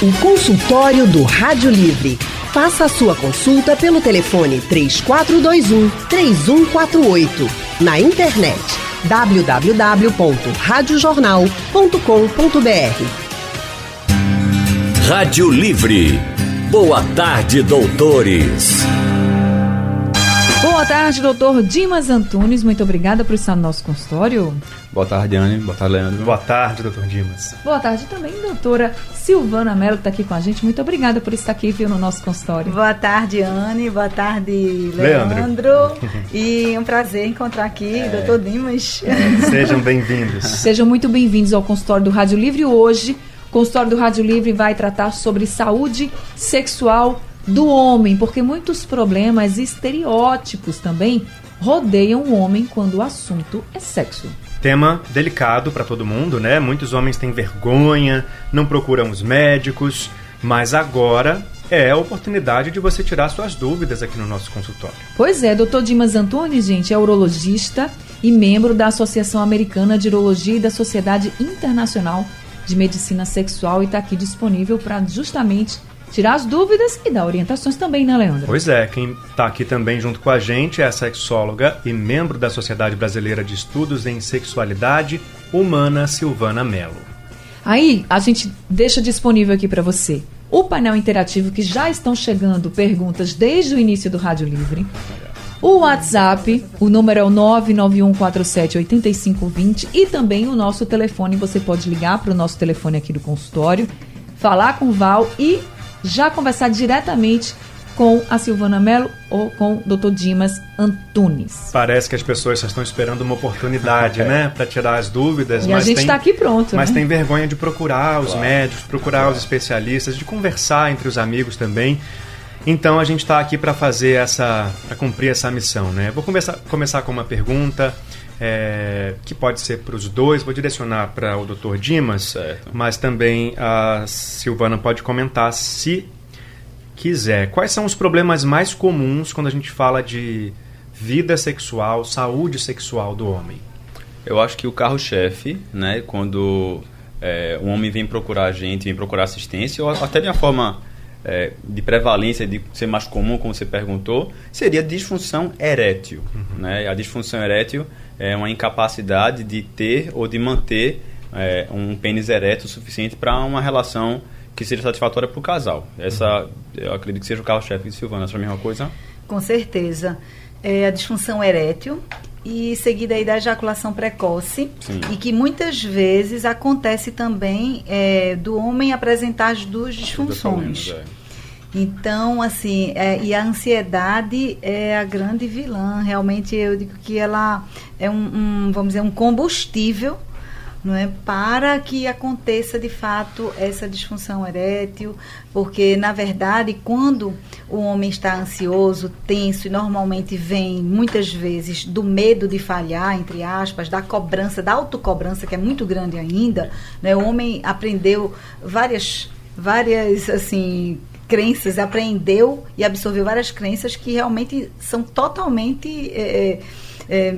O consultório do Rádio Livre. Faça a sua consulta pelo telefone 3421 3148. Na internet www.radiojornal.com.br. Rádio Livre. Boa tarde, doutores. Boa tarde, doutor Dimas Antunes. Muito obrigada por estar no nosso consultório. Boa tarde, Anne. Boa tarde, Leandro. Boa tarde, doutor Dimas. Boa tarde também, doutora Silvana Mello, que está aqui com a gente. Muito obrigada por estar aqui, viu, no nosso consultório. Boa tarde, Anne. Boa tarde, Leandro. Leandro. e um prazer encontrar aqui, é. doutor Dimas. Sejam bem-vindos. Sejam muito bem-vindos ao consultório do Rádio Livre. Hoje, o consultório do Rádio Livre vai tratar sobre saúde sexual do homem, porque muitos problemas e estereótipos também rodeiam o homem quando o assunto é sexo. Tema delicado para todo mundo, né? Muitos homens têm vergonha, não procuram os médicos, mas agora é a oportunidade de você tirar suas dúvidas aqui no nosso consultório. Pois é, doutor Dimas Antunes, gente, é urologista e membro da Associação Americana de Urologia e da Sociedade Internacional de Medicina Sexual e está aqui disponível para justamente tirar as dúvidas e dar orientações também, né, Leandro? Pois é, quem está aqui também junto com a gente é a sexóloga e membro da Sociedade Brasileira de Estudos em Sexualidade Humana, Silvana Mello. Aí, a gente deixa disponível aqui para você o painel interativo que já estão chegando perguntas desde o início do Rádio Livre. O WhatsApp, o número é o 991478520 e também o nosso telefone, você pode ligar para o nosso telefone aqui do consultório, falar com o Val e já conversar diretamente com a Silvana Mello ou com o Dr. Dimas Antunes. Parece que as pessoas só estão esperando uma oportunidade, né, para tirar as dúvidas. E a gente está aqui pronto. Mas né? tem vergonha de procurar os claro. médicos, procurar claro. os especialistas, de conversar entre os amigos também. Então a gente está aqui para fazer essa, para cumprir essa missão, né? Vou começar, começar com uma pergunta é, que pode ser para os dois. Vou direcionar para o Dr. Dimas, certo. mas também a Silvana pode comentar se quiser. Quais são os problemas mais comuns quando a gente fala de vida sexual, saúde sexual do homem? Eu acho que o carro-chefe, né, quando é, um homem vem procurar a gente, vem procurar assistência, ou até de uma forma é, de prevalência, de ser mais comum, como você perguntou, seria disfunção erétil. Uhum. Né? A disfunção erétil é uma incapacidade de ter ou de manter é, um pênis ereto suficiente para uma relação que seja satisfatória para o casal. Essa, eu acredito que seja o carro-chefe de Silvana. Essa é a mesma coisa? Com certeza. É a disfunção erétil e seguida aí da ejaculação precoce Sim. e que muitas vezes acontece também é, do homem apresentar as duas disfunções. Então, assim, é, e a ansiedade é a grande vilã. Realmente, eu digo que ela é um, um vamos dizer, um combustível não é? para que aconteça de fato essa disfunção erétil, porque na verdade quando o homem está ansioso, tenso e normalmente vem muitas vezes do medo de falhar, entre aspas, da cobrança, da autocobrança que é muito grande ainda, né? O homem aprendeu várias várias assim crenças, aprendeu e absorveu várias crenças que realmente são totalmente é, é,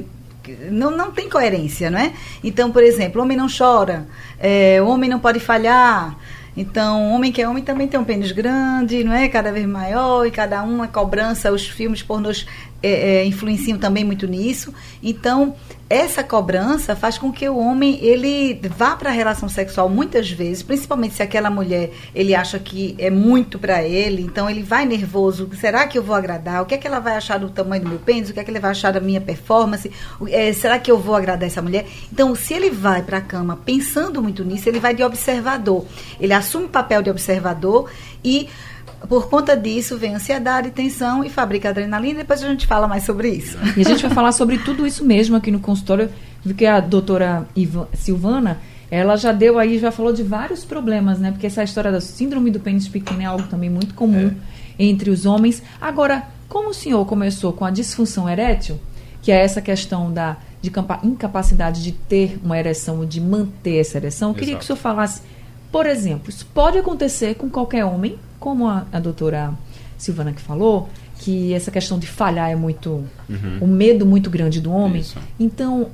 não, não tem coerência, não é? Então, por exemplo, o homem não chora, é, o homem não pode falhar. Então, homem que é homem também tem um pênis grande, não é? Cada vez maior, e cada um, a cobrança, os filmes pornôs é, é, influenciam também muito nisso. Então, essa cobrança faz com que o homem ele vá para a relação sexual muitas vezes, principalmente se aquela mulher ele acha que é muito para ele, então ele vai nervoso. Será que eu vou agradar? O que é que ela vai achar do tamanho do meu pênis? O que é que ele vai achar da minha performance? É, será que eu vou agradar essa mulher? Então, se ele vai para a cama pensando muito nisso, ele vai de observador. Ele assume o papel de observador e por conta disso, vem ansiedade, tensão e fabrica adrenalina. Depois a gente fala mais sobre isso. E a gente vai falar sobre tudo isso mesmo aqui no consultório, porque a doutora Ivan, Silvana, ela já deu aí, já falou de vários problemas, né? Porque essa história da síndrome do pênis pequeno é algo também muito comum é. entre os homens. Agora, como o senhor começou com a disfunção erétil, que é essa questão da de incapacidade de ter uma ereção ou de manter essa ereção, eu queria que o senhor falasse, por exemplo, isso pode acontecer com qualquer homem, como a, a doutora Silvana que falou, que essa questão de falhar é muito. Uhum. um medo muito grande do homem. Isso. Então,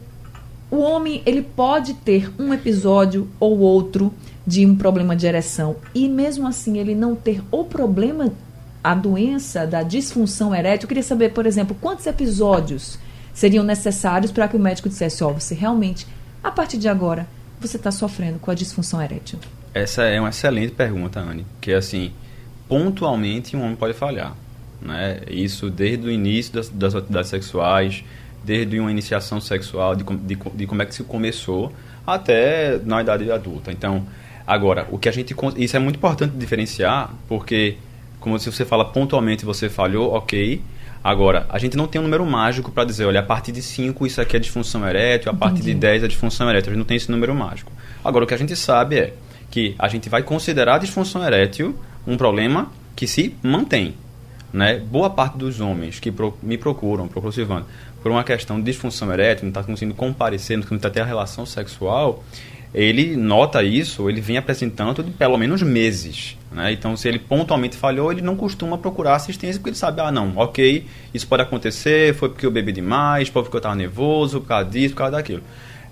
o homem ele pode ter um episódio ou outro de um problema de ereção e mesmo assim ele não ter o problema, a doença da disfunção erétil, eu queria saber, por exemplo, quantos episódios seriam necessários para que o médico dissesse, ó, oh, você realmente, a partir de agora, você está sofrendo com a disfunção erétil? Essa é uma excelente pergunta, Anne, que assim, pontualmente um homem pode falhar. Né? Isso desde o início das, das atividades sexuais, desde uma iniciação sexual, de, de, de como é que se começou, até na idade adulta. Então, agora, o que a gente. Isso é muito importante diferenciar, porque, como se você fala pontualmente você falhou, ok. Agora, a gente não tem um número mágico para dizer, olha, a partir de 5 isso aqui é disfunção erétil, a partir de 10 é disfunção erétil. A gente não tem esse número mágico. Agora, o que a gente sabe é que a gente vai considerar a disfunção erétil um problema que se mantém. Né? Boa parte dos homens que pro, me procuram, procuram Silvano, por uma questão de disfunção erétil, não está conseguindo comparecer, não está conseguindo ter a relação sexual, ele nota isso, ele vem apresentando de pelo menos meses. Né? Então, se ele pontualmente falhou, ele não costuma procurar assistência, porque ele sabe, ah, não, ok, isso pode acontecer, foi porque eu bebi demais, foi porque eu estava nervoso, por causa disso, por causa daquilo.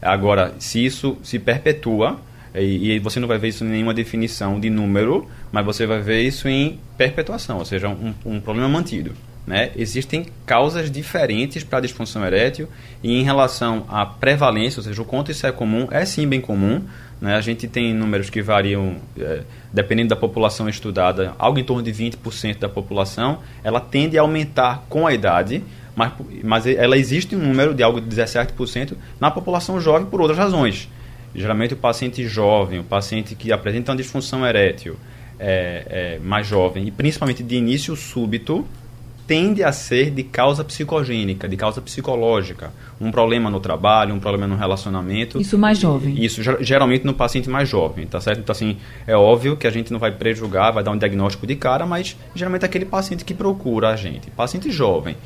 Agora, se isso se perpetua, e, e, você não vai ver isso em nenhuma definição de número, mas você vai ver isso em perpetuação, ou seja, um, um problema mantido. Né? Existem causas diferentes para a disfunção erétil e em relação à prevalência, ou seja, o quanto isso é comum, é sim bem comum. Né? A gente tem números que variam, é, dependendo da população estudada, algo em torno de 20% da população, ela tende a aumentar com a idade, mas, mas ela existe um número de algo de 17% na população jovem por outras razões. Geralmente o paciente jovem, o paciente que apresenta uma disfunção erétil é, é mais jovem e principalmente de início súbito, tende a ser de causa psicogênica, de causa psicológica. Um problema no trabalho, um problema no relacionamento. Isso mais jovem. Isso geralmente no paciente mais jovem, tá certo? Então, assim, é óbvio que a gente não vai prejugar, vai dar um diagnóstico de cara, mas geralmente é aquele paciente que procura a gente. Paciente jovem,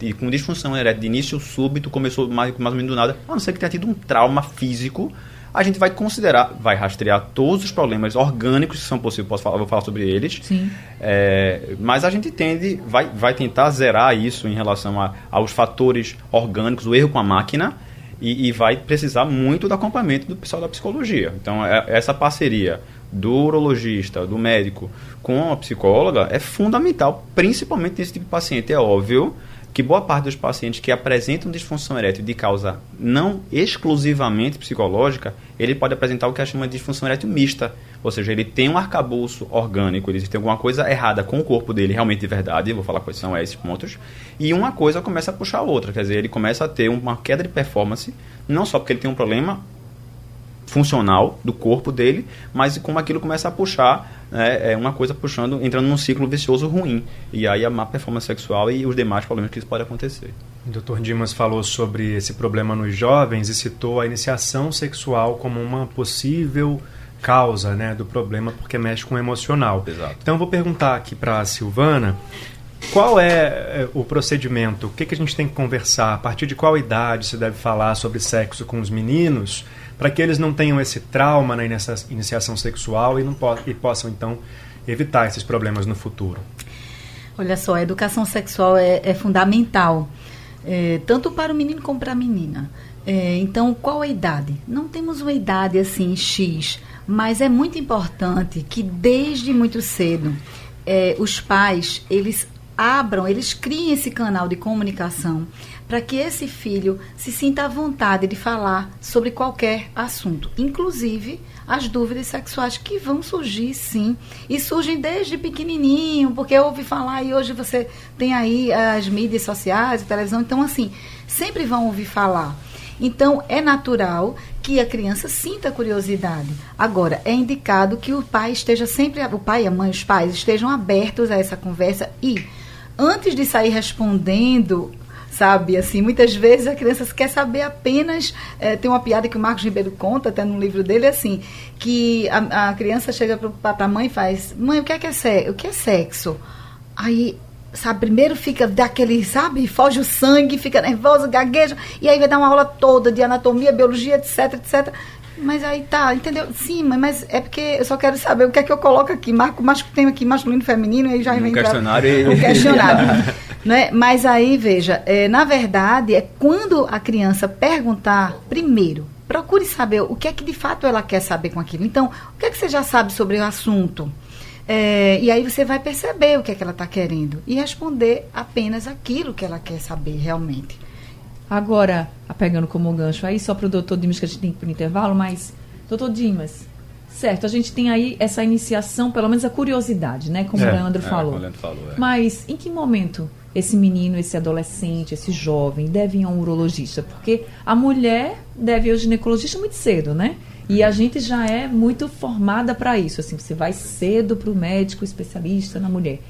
e com disfunção erétil de início súbito, começou mais, mais ou menos do nada, a não ser que tenha tido um trauma físico a gente vai considerar, vai rastrear todos os problemas orgânicos que são possíveis, posso falar, vou falar sobre eles. Sim. É, mas a gente tende, vai, vai tentar zerar isso em relação a, aos fatores orgânicos, o erro com a máquina, e, e, vai precisar muito do acompanhamento do pessoal da psicologia. Então, é, essa parceria do urologista, do médico com a psicóloga é fundamental, principalmente nesse tipo de paciente. É óbvio que boa parte dos pacientes que apresentam disfunção erétil de causa não exclusivamente psicológica, ele pode apresentar o que a chama de disfunção erétil mista. Ou seja, ele tem um arcabouço orgânico, ele tem alguma coisa errada com o corpo dele, realmente de verdade, vou falar quais são esses pontos, e uma coisa começa a puxar a outra, quer dizer, ele começa a ter uma queda de performance, não só porque ele tem um problema funcional do corpo dele, mas como aquilo começa a puxar, né, é uma coisa puxando, entrando num ciclo vicioso ruim. E aí a má performance sexual e os demais problemas que isso pode acontecer. O Dr. Dimas falou sobre esse problema nos jovens e citou a iniciação sexual como uma possível causa né, do problema, porque mexe com o emocional. Exato. Então eu vou perguntar aqui para a Silvana qual é, é o procedimento? O que, que a gente tem que conversar? A partir de qual idade se deve falar sobre sexo com os meninos? Para que eles não tenham esse trauma na iniciação sexual e, não po e possam, então, evitar esses problemas no futuro. Olha só, a educação sexual é, é fundamental, é, tanto para o menino como para a menina. É, então, qual a idade? Não temos uma idade assim, X, mas é muito importante que desde muito cedo é, os pais, eles abram, eles criem esse canal de comunicação para que esse filho se sinta à vontade de falar sobre qualquer assunto, inclusive as dúvidas sexuais que vão surgir, sim, e surgem desde pequenininho, porque ouvi falar e hoje você tem aí as mídias sociais, a televisão, então assim, sempre vão ouvir falar. Então, é natural que a criança sinta curiosidade. Agora, é indicado que o pai esteja sempre, o pai, a mãe, os pais estejam abertos a essa conversa e, antes de sair respondendo sabe? Assim, muitas vezes a criança quer saber apenas. É, tem uma piada que o Marcos Ribeiro conta, até no livro dele, assim, que a, a criança chega para a mãe e faz: Mãe, o que é, que é sexo? O que é sexo? Aí sabe, primeiro fica daquele, sabe, foge o sangue, fica nervosa, gagueja, e aí vai dar uma aula toda de anatomia, biologia, etc, etc. Mas aí tá, entendeu? Sim, mas é porque eu só quero saber o que é que eu coloco aqui. Marco, mas tem aqui masculino e feminino, aí já vem. Um questionário. Um questionário. né? Mas aí, veja, é, na verdade, é quando a criança perguntar, primeiro, procure saber o que é que de fato ela quer saber com aquilo. Então, o que é que você já sabe sobre o assunto? É, e aí você vai perceber o que é que ela está querendo e responder apenas aquilo que ela quer saber realmente. Agora, pegando como gancho aí, só para o doutor Dimas, que a gente tem que ir para o intervalo, mas, doutor Dimas, certo, a gente tem aí essa iniciação, pelo menos a curiosidade, né? Como é, o Leandro é, falou. O Leandro falou é. Mas em que momento esse menino, esse adolescente, esse jovem deve ir a um urologista? Porque a mulher deve ir ao ginecologista muito cedo, né? E a gente já é muito formada para isso. Assim, você vai cedo para o médico especialista na mulher.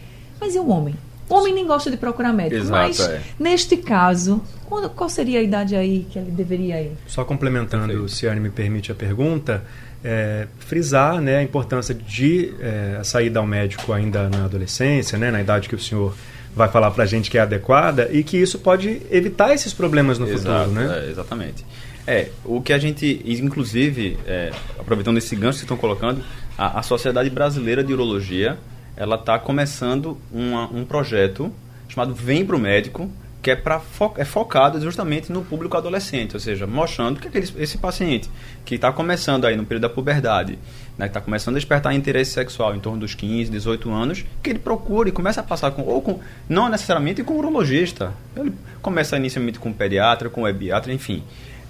Mas e o homem? O homem nem gosta de procurar médico. Exato, mas, é. neste caso, qual, qual, seria a idade aí que ele deveria ir? Só complementando, se a Anne me permite a pergunta, é, frisar né, a importância de é, a saída ao médico ainda na adolescência, né, na idade que o senhor vai falar para a gente que é adequada e que isso pode evitar esses problemas no Exato, futuro, né? É, exatamente. É, o que a gente, inclusive, é, aproveitando esse gancho que estão colocando, a, a Sociedade Brasileira de Urologia, ela está começando uma, um projeto chamado Vem para o Médico, que é, pra fo é focado justamente no público adolescente, ou seja, mostrando que aquele, esse paciente que está começando aí no período da puberdade, né, que está começando a despertar interesse sexual em torno dos 15, 18 anos, que ele procure e comece a passar com, ou com, não necessariamente com um urologista, ele começa inicialmente com um pediatra, com um ebiatra, enfim,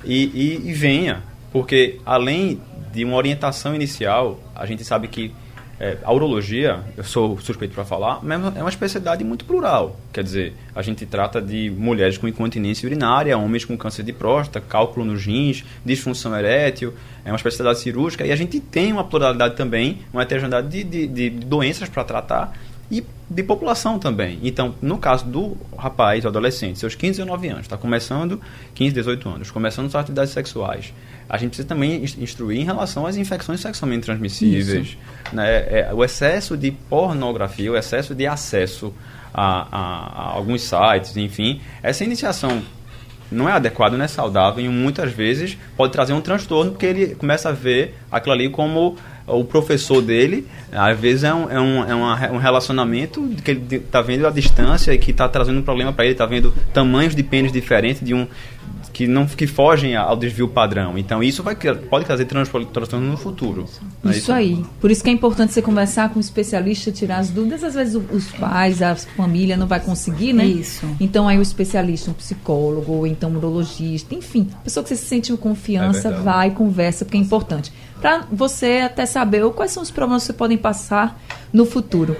e, e, e venha, porque além de uma orientação inicial, a gente sabe que é, a urologia, eu sou suspeito para falar, é uma especialidade muito plural. Quer dizer, a gente trata de mulheres com incontinência urinária, homens com câncer de próstata, cálculo nos rins, disfunção erétil, é uma especialidade cirúrgica e a gente tem uma pluralidade também, uma heterogeneidade de, de, de doenças para tratar e de população também. Então, no caso do rapaz, adolescente, seus 15 ou 19 anos, está começando 15, 18 anos, começando suas atividades sexuais, a gente precisa também instruir em relação às infecções sexualmente transmissíveis, né? É, o excesso de pornografia, o excesso de acesso a, a, a alguns sites, enfim, essa iniciação não é adequada, não é saudável e muitas vezes pode trazer um transtorno porque ele começa a ver aquilo ali como o professor dele, às vezes é um, é um, é uma, um relacionamento que ele está vendo a distância e que está trazendo um problema para ele, está vendo tamanhos de pênis diferentes de um, que não que fogem ao desvio padrão. Então isso vai pode trazer transtorno no futuro. Isso, é isso, aí. Por isso que é importante você conversar com um especialista, tirar as dúvidas. Às vezes os pais, a família não vai conseguir, né? Isso. Então aí o especialista, um psicólogo, ou então um urologista, enfim, pessoa que você se sente com confiança, é vai, conversa, porque é importante. Para você até saber quais são os problemas que você podem passar no futuro.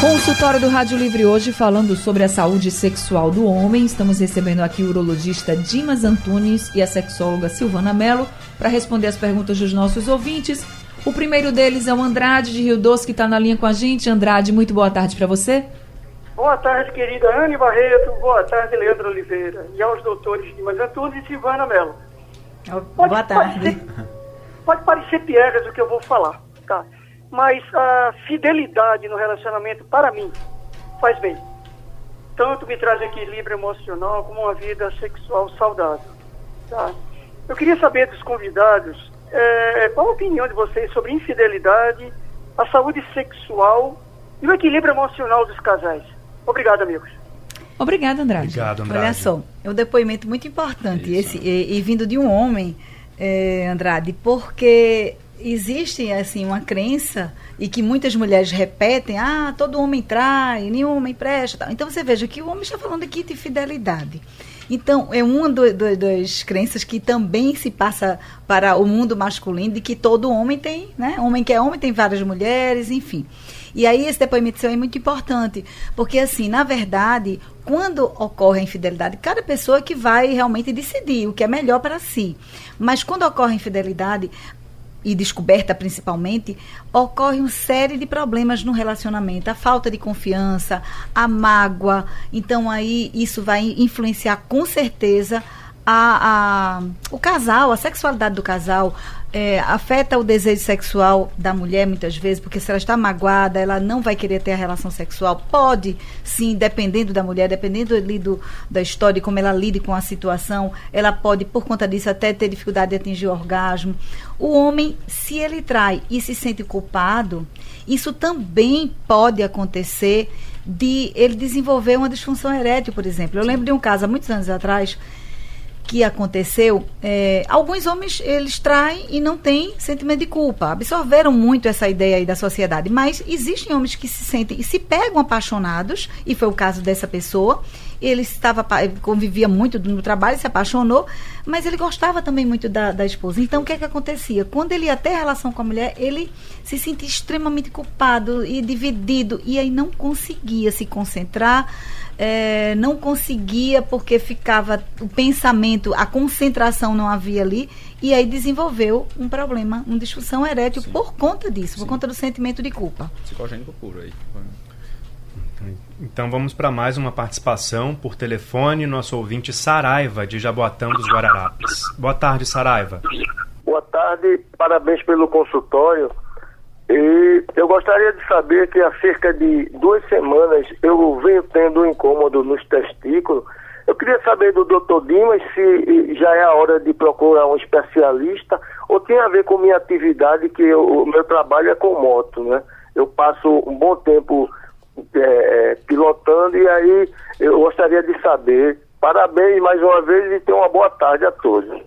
Consultório do Rádio Livre hoje falando sobre a saúde sexual do homem. Estamos recebendo aqui o urologista Dimas Antunes e a sexóloga Silvana Mello para responder as perguntas dos nossos ouvintes. O primeiro deles é o Andrade de Rio Doce que está na linha com a gente. Andrade, muito boa tarde para você. Boa tarde, querida Anne Barreto. Boa tarde, Leandro Oliveira. E aos doutores Dimas Antunes e Silvana Mello. Pode, boa tarde. Pode, pode parecer piegas o que eu vou falar, tá? mas a fidelidade no relacionamento, para mim, faz bem. Tanto me traz equilíbrio emocional como uma vida sexual saudável. Tá? Eu queria saber dos convidados é, qual a opinião de vocês sobre infidelidade, a saúde sexual e o equilíbrio emocional dos casais. Obrigado, amigos. Obrigada, Andrade. Obrigado, Andrade. Olha só, é um depoimento muito importante esse e, e, vindo de um homem, é, Andrade, porque existe assim uma crença e que muitas mulheres repetem, ah, todo homem trai, nenhum homem presta. Então você veja que o homem está falando aqui de fidelidade. Então, é uma das crenças que também se passa para o mundo masculino, de que todo homem tem, né? Homem que é homem tem várias mulheres, enfim. E aí esse depoimento seu é muito importante, porque assim, na verdade, quando ocorre a infidelidade, cada pessoa que vai realmente decidir o que é melhor para si. Mas quando ocorre a infidelidade, e descoberta principalmente, ocorre uma série de problemas no relacionamento. A falta de confiança, a mágoa. Então, aí, isso vai influenciar com certeza a, a, o casal, a sexualidade do casal, é, afeta o desejo sexual da mulher muitas vezes, porque se ela está magoada, ela não vai querer ter a relação sexual. Pode, sim, dependendo da mulher, dependendo ali do, da história, como ela lide com a situação, ela pode, por conta disso, até ter dificuldade de atingir o orgasmo. O homem, se ele trai e se sente culpado, isso também pode acontecer de ele desenvolver uma disfunção erétil, por exemplo. Eu lembro de um caso há muitos anos atrás que aconteceu, é, alguns homens eles traem e não têm sentimento de culpa. Absorveram muito essa ideia aí da sociedade, mas existem homens que se sentem e se pegam apaixonados, e foi o caso dessa pessoa. Ele estava convivia muito no trabalho, se apaixonou, mas ele gostava também muito da, da esposa. Então o que é que acontecia? Quando ele ia ter relação com a mulher, ele se sentia extremamente culpado e dividido e aí não conseguia se concentrar é, não conseguia porque ficava o pensamento, a concentração não havia ali, e aí desenvolveu um problema, uma disfunção erétil Sim. por conta disso, Sim. por conta do sentimento de culpa. Psicogênico puro aí. Então vamos para mais uma participação por telefone, nosso ouvinte Saraiva, de Jaboatão dos Guararapes. Boa tarde, Saraiva. Boa tarde, parabéns pelo consultório. E eu gostaria de saber que há cerca de duas semanas eu venho tendo um incômodo nos testículos. Eu queria saber do doutor Dimas se já é a hora de procurar um especialista ou tem a ver com minha atividade, que eu, o meu trabalho é com moto, né? Eu passo um bom tempo é, é, pilotando e aí eu gostaria de saber. Parabéns mais uma vez e tenha uma boa tarde a todos.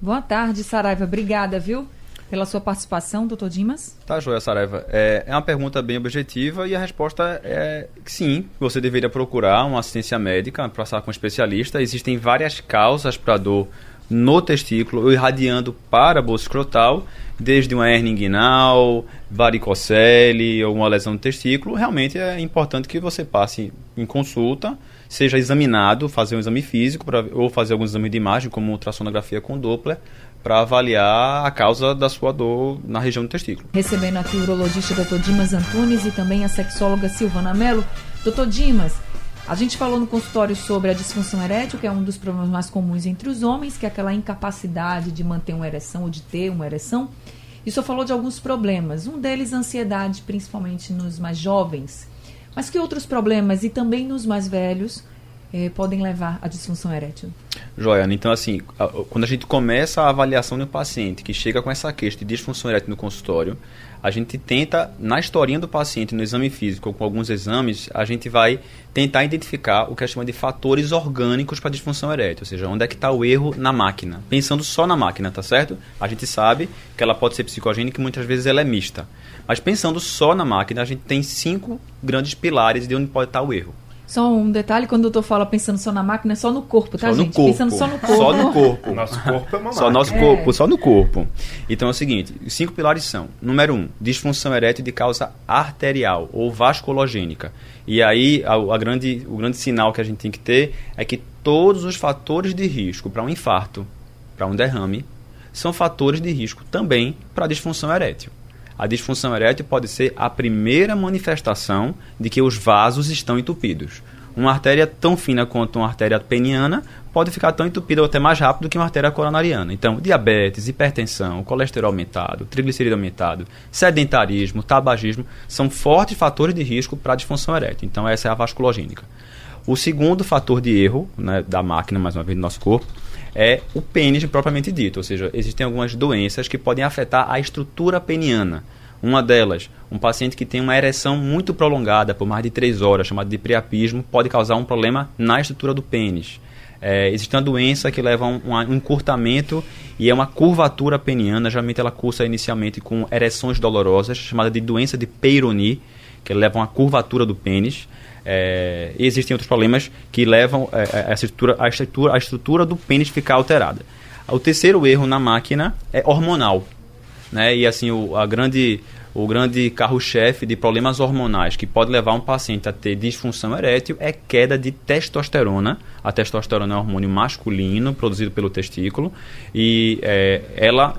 Boa tarde, Saraiva. Obrigada, viu? Pela sua participação, doutor Dimas. Tá, Joia Saraiva. É, é uma pergunta bem objetiva e a resposta é que sim, você deveria procurar uma assistência médica, passar com um especialista. Existem várias causas para dor no testículo, irradiando para a bolsa escrotal, desde uma hernia inguinal, varicocele ou uma lesão no testículo. Realmente é importante que você passe em consulta, seja examinado, fazer um exame físico pra, ou fazer alguns exames de imagem, como ultrassonografia com Doppler, para avaliar a causa da sua dor na região do testículo. Recebendo aqui o urologista Dr. Dimas Antunes e também a sexóloga Silvana Mello. Dr. Dimas, a gente falou no consultório sobre a disfunção erétil, que é um dos problemas mais comuns entre os homens, que é aquela incapacidade de manter uma ereção ou de ter uma ereção. E o senhor falou de alguns problemas. Um deles, ansiedade, principalmente nos mais jovens. Mas que outros problemas, e também nos mais velhos, eh, podem levar à disfunção erétil? Joia, então assim, quando a gente começa a avaliação de um paciente que chega com essa queixa de disfunção erétil no consultório, a gente tenta, na historinha do paciente, no exame físico, com alguns exames, a gente vai tentar identificar o que a gente chama de fatores orgânicos para disfunção erétil, ou seja, onde é que está o erro na máquina. Pensando só na máquina, tá certo? A gente sabe que ela pode ser psicogênica e muitas vezes ela é mista. Mas pensando só na máquina, a gente tem cinco grandes pilares de onde pode estar tá o erro. Só um detalhe, quando o doutor fala pensando só na máquina, é só no corpo, tá, só gente? No corpo. Pensando só no corpo. Só no corpo. nosso corpo é uma máquina. Só nosso corpo, é. só no corpo. Então é o seguinte, os cinco pilares são, número um, disfunção erétil de causa arterial ou vasculogênica. E aí a, a grande, o grande sinal que a gente tem que ter é que todos os fatores de risco para um infarto, para um derrame, são fatores de risco também para disfunção erétil. A disfunção erétil pode ser a primeira manifestação de que os vasos estão entupidos. Uma artéria tão fina quanto uma artéria peniana pode ficar tão entupida ou até mais rápido que uma artéria coronariana. Então, diabetes, hipertensão, colesterol aumentado, triglicerídeo aumentado, sedentarismo, tabagismo são fortes fatores de risco para a disfunção erétil. Então, essa é a vasculogênica. O segundo fator de erro né, da máquina, mais uma vez, do nosso corpo, é o pênis propriamente dito, ou seja, existem algumas doenças que podem afetar a estrutura peniana. Uma delas, um paciente que tem uma ereção muito prolongada por mais de 3 horas, chamado de priapismo, pode causar um problema na estrutura do pênis. É, existe uma doença que leva a um, um, encurtamento e é uma curvatura peniana. Geralmente ela cursa inicialmente com ereções dolorosas, chamada de doença de Peyronie, que leva a uma curvatura do pênis. É, e existem outros problemas que levam é, é, a, estrutura, a, estrutura, a estrutura do pênis ficar alterada. O terceiro erro na máquina é hormonal. Né? E assim, o, a grande, o grande carro-chefe de problemas hormonais que pode levar um paciente a ter disfunção erétil é queda de testosterona. A testosterona é um hormônio masculino produzido pelo testículo e é, ela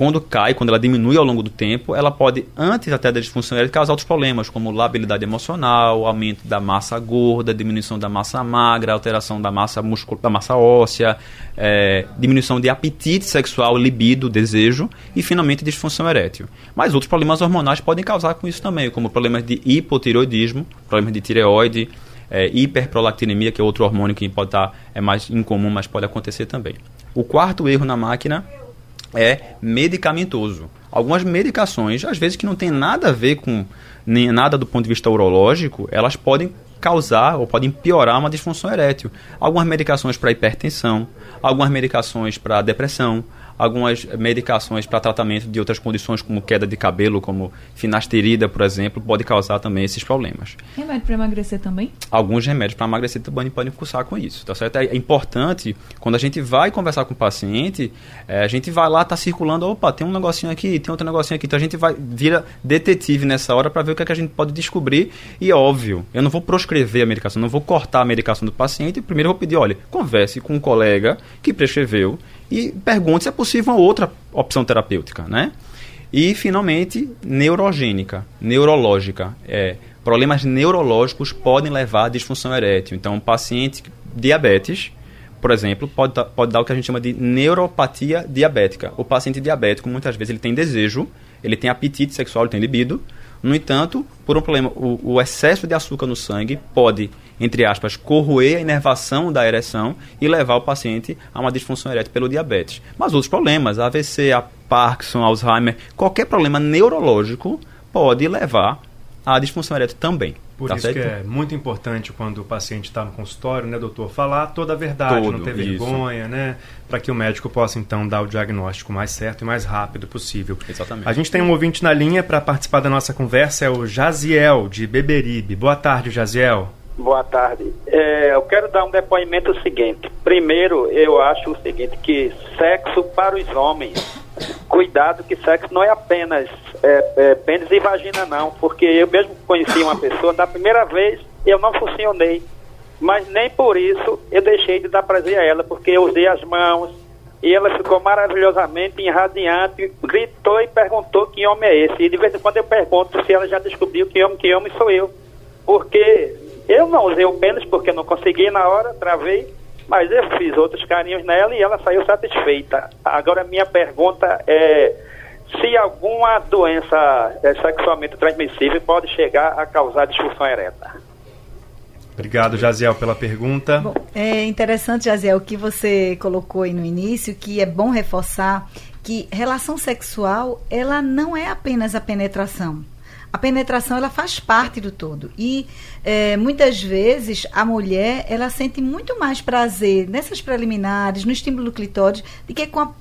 quando cai, quando ela diminui ao longo do tempo, ela pode, antes até da disfunção erétil, causar outros problemas, como labilidade emocional, aumento da massa gorda, diminuição da massa magra, alteração da massa muscular, da massa óssea, é, diminuição de apetite sexual, libido, desejo e, finalmente, disfunção erétil. Mas outros problemas hormonais podem causar com isso também, como problemas de hipotireoidismo, problemas de tireoide, é, hiperprolactinemia, que é outro hormônio que pode estar é mais incomum, mas pode acontecer também. O quarto erro na máquina é medicamentoso. Algumas medicações, às vezes que não tem nada a ver com nem nada do ponto de vista urológico, elas podem causar ou podem piorar uma disfunção erétil. Algumas medicações para hipertensão, algumas medicações para depressão, algumas medicações para tratamento de outras condições, como queda de cabelo, como finasterida, por exemplo, pode causar também esses problemas. Remédio para emagrecer também? Alguns remédios para emagrecer também podem cursar com isso, tá certo? É importante, quando a gente vai conversar com o paciente, é, a gente vai lá, tá circulando, opa, tem um negocinho aqui, tem outro negocinho aqui, então a gente vai vira detetive nessa hora para ver o que, é que a gente pode descobrir e óbvio, eu não vou proscrever a medicação, não vou cortar a medicação do paciente, primeiro eu vou pedir, olha, converse com um colega que prescreveu e pergunte se é possível uma outra opção terapêutica, né? E, finalmente, neurogênica, neurológica. É, problemas neurológicos podem levar à disfunção erétil. Então, um paciente diabetes, por exemplo, pode, pode dar o que a gente chama de neuropatia diabética. O paciente diabético, muitas vezes, ele tem desejo, ele tem apetite sexual, ele tem libido. No entanto, por um problema, o, o excesso de açúcar no sangue pode entre aspas, corroer a inervação da ereção e levar o paciente a uma disfunção erétil pelo diabetes. Mas outros problemas, AVC, a Parkinson, Alzheimer, qualquer problema neurológico pode levar à disfunção erétil também. Por tá isso certo? que é muito importante quando o paciente está no consultório, né, doutor, falar toda a verdade, Todo, não ter vergonha, né, para que o médico possa então dar o diagnóstico mais certo e mais rápido possível. Exatamente. A gente tem um ouvinte na linha para participar da nossa conversa, é o Jaziel de Beberibe. Boa tarde, Jaziel. Boa tarde. É, eu quero dar um depoimento seguinte. Primeiro, eu acho o seguinte, que sexo para os homens, cuidado que sexo não é apenas é, é, pênis e vagina não, porque eu mesmo conheci uma pessoa, da primeira vez eu não funcionei, mas nem por isso eu deixei de dar prazer a ela, porque eu usei as mãos, e ela ficou maravilhosamente irradiante, gritou e perguntou que homem é esse. E de vez em quando eu pergunto se ela já descobriu que homem, que homem sou eu. Porque eu não usei o pênis porque não consegui na hora, travei, mas eu fiz outros carinhos nela e ela saiu satisfeita. Agora, minha pergunta é se alguma doença é, sexualmente transmissível pode chegar a causar disfunção ereta. Obrigado, Jaziel, pela pergunta. Bom, é interessante, Jaziel, o que você colocou aí no início, que é bom reforçar que relação sexual, ela não é apenas a penetração a penetração ela faz parte do todo. E é, muitas vezes a mulher ela sente muito mais prazer nessas preliminares no estímulo clitóris do que com a,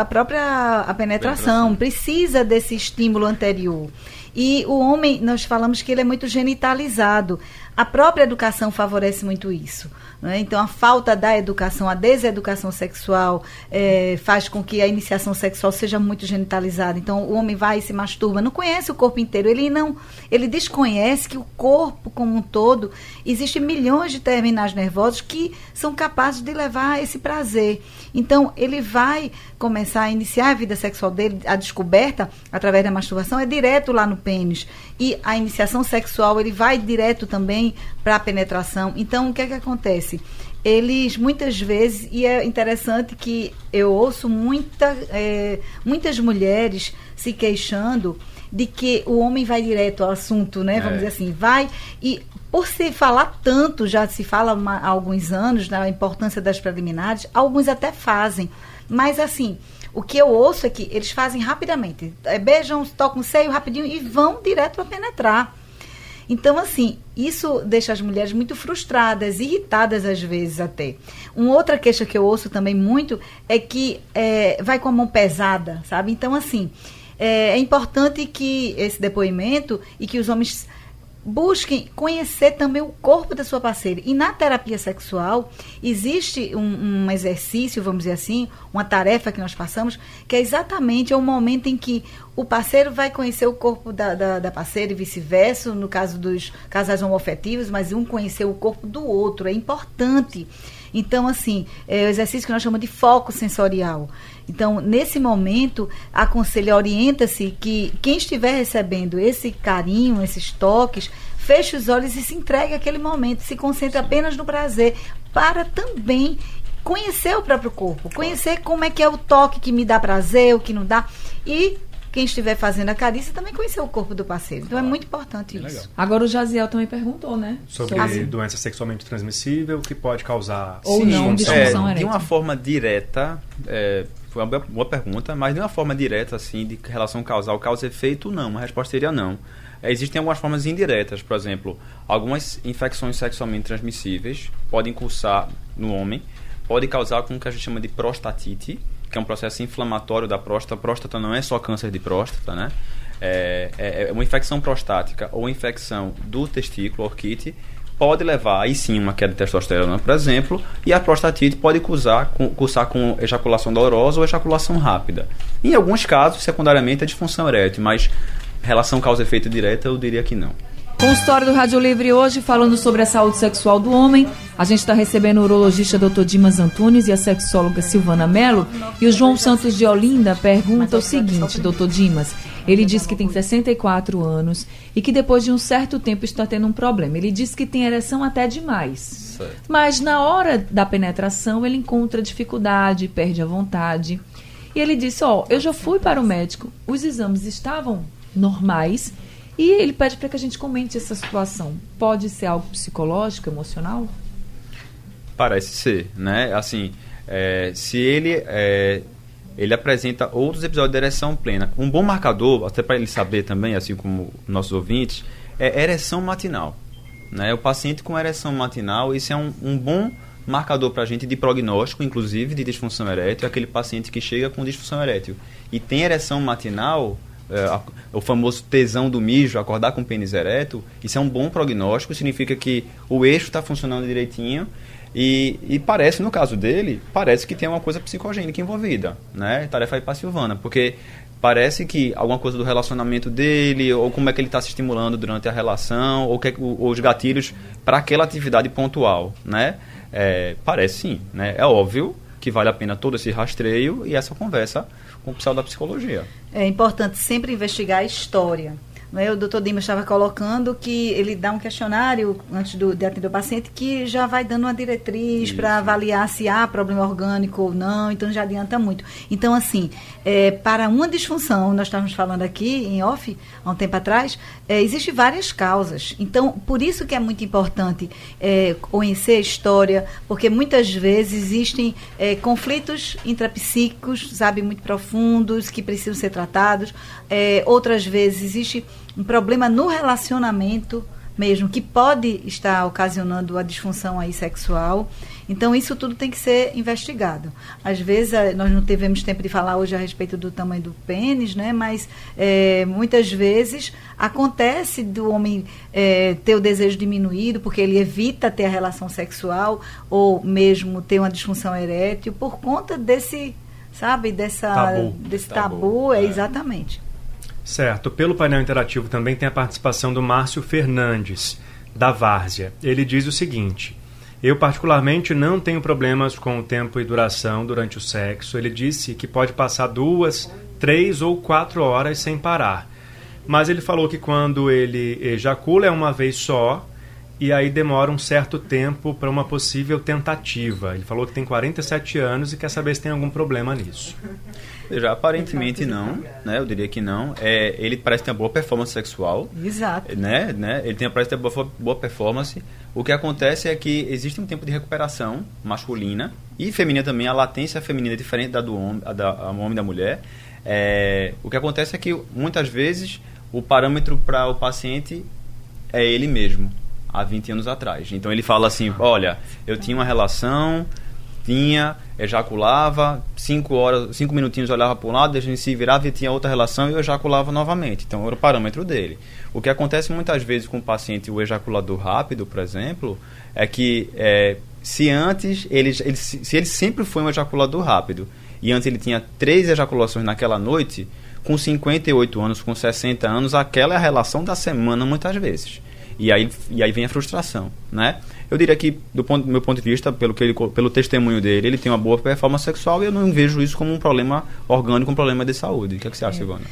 a própria a penetração. penetração. Precisa desse estímulo anterior. E o homem nós falamos que ele é muito genitalizado. A própria educação favorece muito isso né? Então, a falta da educação, a deseducação sexual, é, faz com que a iniciação sexual seja muito genitalizada. Então, o homem vai e se masturba, não conhece o corpo inteiro, ele não, ele desconhece que o corpo como um todo existe milhões de terminais nervosos que são capazes de levar esse prazer. Então, ele vai começar a iniciar a vida sexual dele, a descoberta através da masturbação é direto lá no pênis. E a iniciação sexual, ele vai direto também para a penetração. Então, o que é que acontece? Eles muitas vezes, e é interessante que eu ouço muita, é, muitas mulheres se queixando de que o homem vai direto ao assunto, né? Vamos é. dizer assim, vai e por se falar tanto, já se fala há alguns anos da importância das preliminares, alguns até fazem, mas assim, o que eu ouço é que eles fazem rapidamente, é, beijam, tocam o seio rapidinho e vão direto para penetrar. Então, assim, isso deixa as mulheres muito frustradas, irritadas às vezes até. Uma outra queixa que eu ouço também muito é que é, vai com a mão pesada, sabe? Então, assim, é, é importante que esse depoimento e que os homens busquem conhecer também o corpo da sua parceira. E na terapia sexual, existe um, um, exercício, vamos dizer assim, uma tarefa que nós passamos, que é exatamente o momento em que o parceiro vai conhecer o corpo da, da, da parceira e vice-versa, no caso dos casais homofetivos, mas um conhecer o corpo do outro. É importante. Então, assim, é o exercício que nós chamamos de foco sensorial. Então, nesse momento, aconselha, orienta-se que quem estiver recebendo esse carinho, esses toques, feche os olhos e se entregue àquele momento, se concentre apenas no prazer, para também conhecer o próprio corpo, conhecer como é que é o toque que me dá prazer, o que não dá. E quem estiver fazendo a carícia também conhecer o corpo do parceiro. Então é muito importante isso. Legal. Agora o Jaziel também perguntou, né? Sobre, Sobre doença sexualmente transmissível que pode causar ou sim, não disfunção é, De uma forma direta, é, foi uma boa pergunta, mas de uma forma direta, assim, de relação causal, causa-efeito, não. A resposta seria não. existem algumas formas indiretas, por exemplo, algumas infecções sexualmente transmissíveis podem cursar no homem, pode causar com o que a gente chama de prostatite, que é um processo inflamatório da próstata. Próstata não é só câncer de próstata, né? É, é, é uma infecção prostática ou infecção do testículo, orquite, pode levar aí sim uma queda de testosterona, por exemplo, e a prostatite pode cursar com, cursar com ejaculação dolorosa ou ejaculação rápida. Em alguns casos, secundariamente, é disfunção erétil, mas relação causa-efeito direta eu diria que não. Consultório do Rádio Livre hoje falando sobre a saúde sexual do homem. A gente está recebendo o urologista Dr. Dimas Antunes e a sexóloga Silvana Mello. E o João Santos de Olinda pergunta o seguinte, Dr. Dimas. Ele diz que tem 64 anos e que depois de um certo tempo está tendo um problema. Ele diz que tem ereção até demais. Certo. Mas na hora da penetração ele encontra dificuldade, perde a vontade. E ele disse: Ó, oh, eu já fui para o médico, os exames estavam normais e ele pede para que a gente comente essa situação. Pode ser algo psicológico, emocional? Parece ser, né? Assim, é, se ele é, ele apresenta outros episódios de ereção plena. Um bom marcador, até para ele saber também, assim como nossos ouvintes, é ereção matinal. Né? O paciente com ereção matinal, isso é um, um bom marcador para a gente de prognóstico, inclusive de disfunção erétil, é aquele paciente que chega com disfunção erétil e tem ereção matinal, é, o famoso tesão do mijo, acordar com pênis ereto, isso é um bom prognóstico, significa que o eixo está funcionando direitinho e, e, parece, no caso dele, parece que tem uma coisa psicogênica envolvida, né? Tarefa aí para Silvana, porque parece que alguma coisa do relacionamento dele, ou como é que ele está se estimulando durante a relação, ou, que, ou os gatilhos para aquela atividade pontual, né? É, parece sim, né? É óbvio que vale a pena todo esse rastreio e essa conversa com o pessoal da psicologia. É importante sempre investigar a história. Né? O doutor Dimas estava colocando que ele dá um questionário antes do, de atender o paciente que já vai dando uma diretriz para avaliar se há problema orgânico ou não, então já adianta muito. Então, assim, é, para uma disfunção, nós estávamos falando aqui em off, há um tempo atrás, é, existem várias causas. Então, por isso que é muito importante é, conhecer a história, porque muitas vezes existem é, conflitos intrapsíquicos, sabe, muito profundos, que precisam ser tratados. É, outras vezes existe um problema no relacionamento mesmo, que pode estar ocasionando a disfunção aí sexual. Então, isso tudo tem que ser investigado. Às vezes, eh, nós não tivemos tempo de falar hoje a respeito do tamanho do pênis, né? mas é, muitas vezes acontece do homem é, ter o desejo diminuído, porque ele evita ter a relação sexual, ou mesmo ter uma disfunção erétil, por conta desse, sabe, dessa, tabu. desse tabu, tabu é, é, exatamente. Certo. Pelo painel interativo também tem a participação do Márcio Fernandes, da Várzea. Ele diz o seguinte: Eu, particularmente, não tenho problemas com o tempo e duração durante o sexo. Ele disse que pode passar duas, três ou quatro horas sem parar. Mas ele falou que quando ele ejacula é uma vez só e aí demora um certo tempo para uma possível tentativa. Ele falou que tem 47 anos e quer saber se tem algum problema nisso. Já aparentemente não, né? Eu diria que não. É, ele parece ter uma boa performance sexual. Exato. Né? né? Ele tem, parece ter boa, boa performance. O que acontece é que existe um tempo de recuperação masculina e feminina também. A latência feminina é diferente da do homem, da, da homem e da mulher. É, o que acontece é que muitas vezes o parâmetro para o paciente é ele mesmo, há 20 anos atrás. Então ele fala assim: olha, eu tinha uma relação vinha, ejaculava, cinco horas, cinco minutinhos olhava para um lado, gente se virava e tinha outra relação e eu ejaculava novamente. Então era o parâmetro dele. O que acontece muitas vezes com o paciente, o ejaculador rápido, por exemplo, é que é, se antes ele, ele, se ele sempre foi um ejaculador rápido e antes ele tinha três ejaculações naquela noite, com 58 anos, com 60 anos, aquela é a relação da semana muitas vezes. E aí, e aí vem a frustração, né? Eu diria que, do, ponto, do meu ponto de vista, pelo, que ele, pelo testemunho dele, ele tem uma boa performance sexual e eu não vejo isso como um problema orgânico, um problema de saúde. O que, é que você acha, é. Silvana?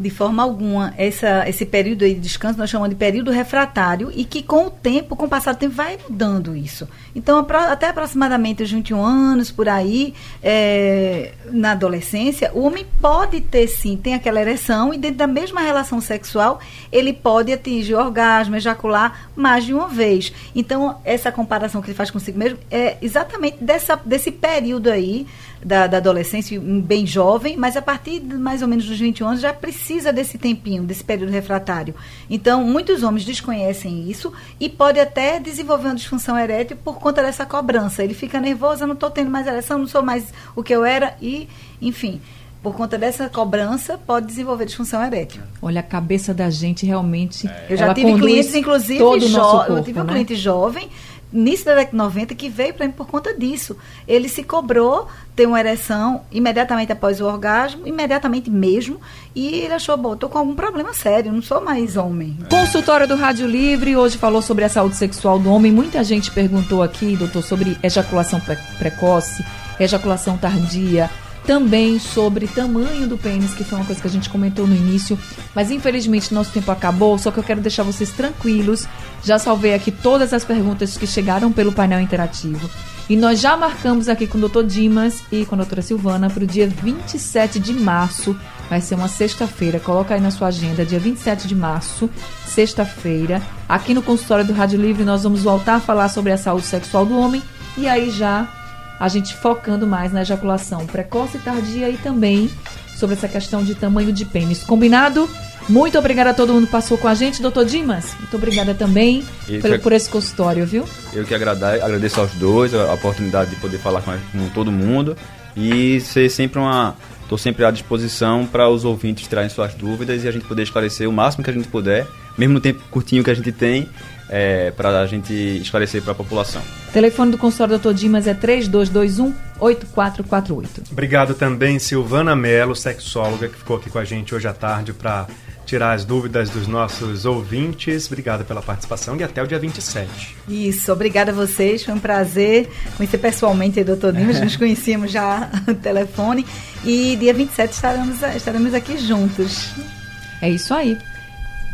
De forma alguma essa, esse período de descanso nós chamamos de período refratário e que com o tempo, com o passar do tempo, vai mudando isso. Então, até aproximadamente os 21 anos, por aí, é, na adolescência, o homem pode ter sim, tem aquela ereção e dentro da mesma relação sexual, ele pode atingir orgasmo, ejacular mais de uma vez. Então, essa comparação que ele faz consigo mesmo é exatamente dessa, desse período aí da, da adolescência, bem jovem, mas a partir de mais ou menos dos 21 anos já precisa desse tempinho, desse período refratário. Então, muitos homens desconhecem isso e pode até desenvolver uma disfunção erétil por conta dessa cobrança. Ele fica nervoso, eu não estou tendo mais ereção, não sou mais o que eu era e, enfim por conta dessa cobrança, pode desenvolver disfunção erétil. Olha, a cabeça da gente realmente. É. Eu já tive clientes, inclusive, jovens. Eu tive um né? cliente jovem início da década de 90 que veio para mim por conta disso. Ele se cobrou ter uma ereção imediatamente após o orgasmo, imediatamente mesmo, e ele achou, bom, tô com algum problema sério, não sou mais homem. Consultório do Rádio Livre hoje falou sobre a saúde sexual do homem. Muita gente perguntou aqui, doutor, sobre ejaculação precoce, ejaculação tardia, também sobre tamanho do pênis, que foi uma coisa que a gente comentou no início, mas infelizmente nosso tempo acabou, só que eu quero deixar vocês tranquilos. Já salvei aqui todas as perguntas que chegaram pelo painel interativo. E nós já marcamos aqui com o Dr. Dimas e com a doutora Silvana para o dia 27 de março. Vai ser uma sexta-feira. Coloca aí na sua agenda, dia 27 de março, sexta-feira. Aqui no consultório do Rádio Livre, nós vamos voltar a falar sobre a saúde sexual do homem. E aí já a gente focando mais na ejaculação precoce e tardia e também sobre essa questão de tamanho de pênis. Combinado? Muito obrigada a todo mundo que passou com a gente, doutor Dimas. Muito obrigada também por, por, esse consultório, viu? Eu que agradeço aos dois a oportunidade de poder falar com, com todo mundo e ser sempre uma. Estou sempre à disposição para os ouvintes tirarem suas dúvidas e a gente poder esclarecer o máximo que a gente puder, mesmo no tempo curtinho que a gente tem, é, para a gente esclarecer para a população. O telefone do consultório Dr. Dimas é 3221 8448. Obrigado também, Silvana Mello, sexóloga, que ficou aqui com a gente hoje à tarde para tirar as dúvidas dos nossos ouvintes. Obrigado pela participação e até o dia 27. Isso, obrigada a vocês. Foi um prazer conhecer pessoalmente o Dr. Dimas. Nos conhecíamos já no telefone. E dia 27 estaremos, estaremos aqui juntos. É isso aí.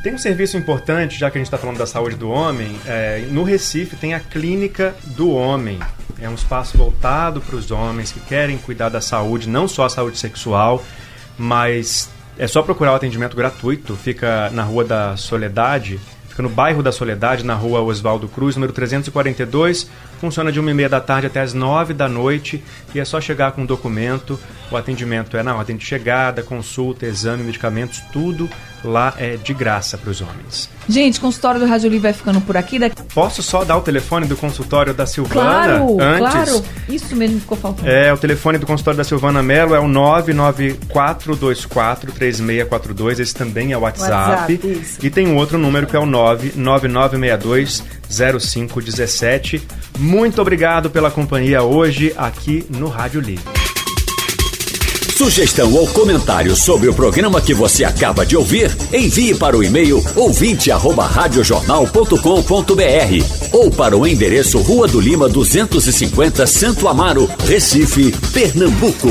Tem um serviço importante, já que a gente está falando da saúde do homem. É, no Recife tem a Clínica do Homem. É um espaço voltado para os homens que querem cuidar da saúde, não só a saúde sexual, mas é só procurar o atendimento gratuito. Fica na Rua da Soledade, fica no bairro da Soledade, na Rua Oswaldo Cruz, número 342. Funciona de 1 e meia da tarde até as 9 da noite e é só chegar com um documento. O atendimento é na ordem de chegada, consulta, exame, medicamentos, tudo lá é de graça para os homens. Gente, consultório do Rádio Livre vai ficando por aqui. Daqui... Posso só dar o telefone do consultório da Silvana claro, antes? Claro, isso mesmo ficou faltando. É, o telefone do consultório da Silvana Mello é o 994243642. Esse também é o WhatsApp. WhatsApp e tem um outro número que é o 999620517. Muito obrigado pela companhia hoje aqui no Rádio Livre. Sugestão ou comentário sobre o programa que você acaba de ouvir, envie para o e-mail ouvinte@radiojornal.com.br ou para o endereço Rua do Lima 250, Santo Amaro, Recife, Pernambuco.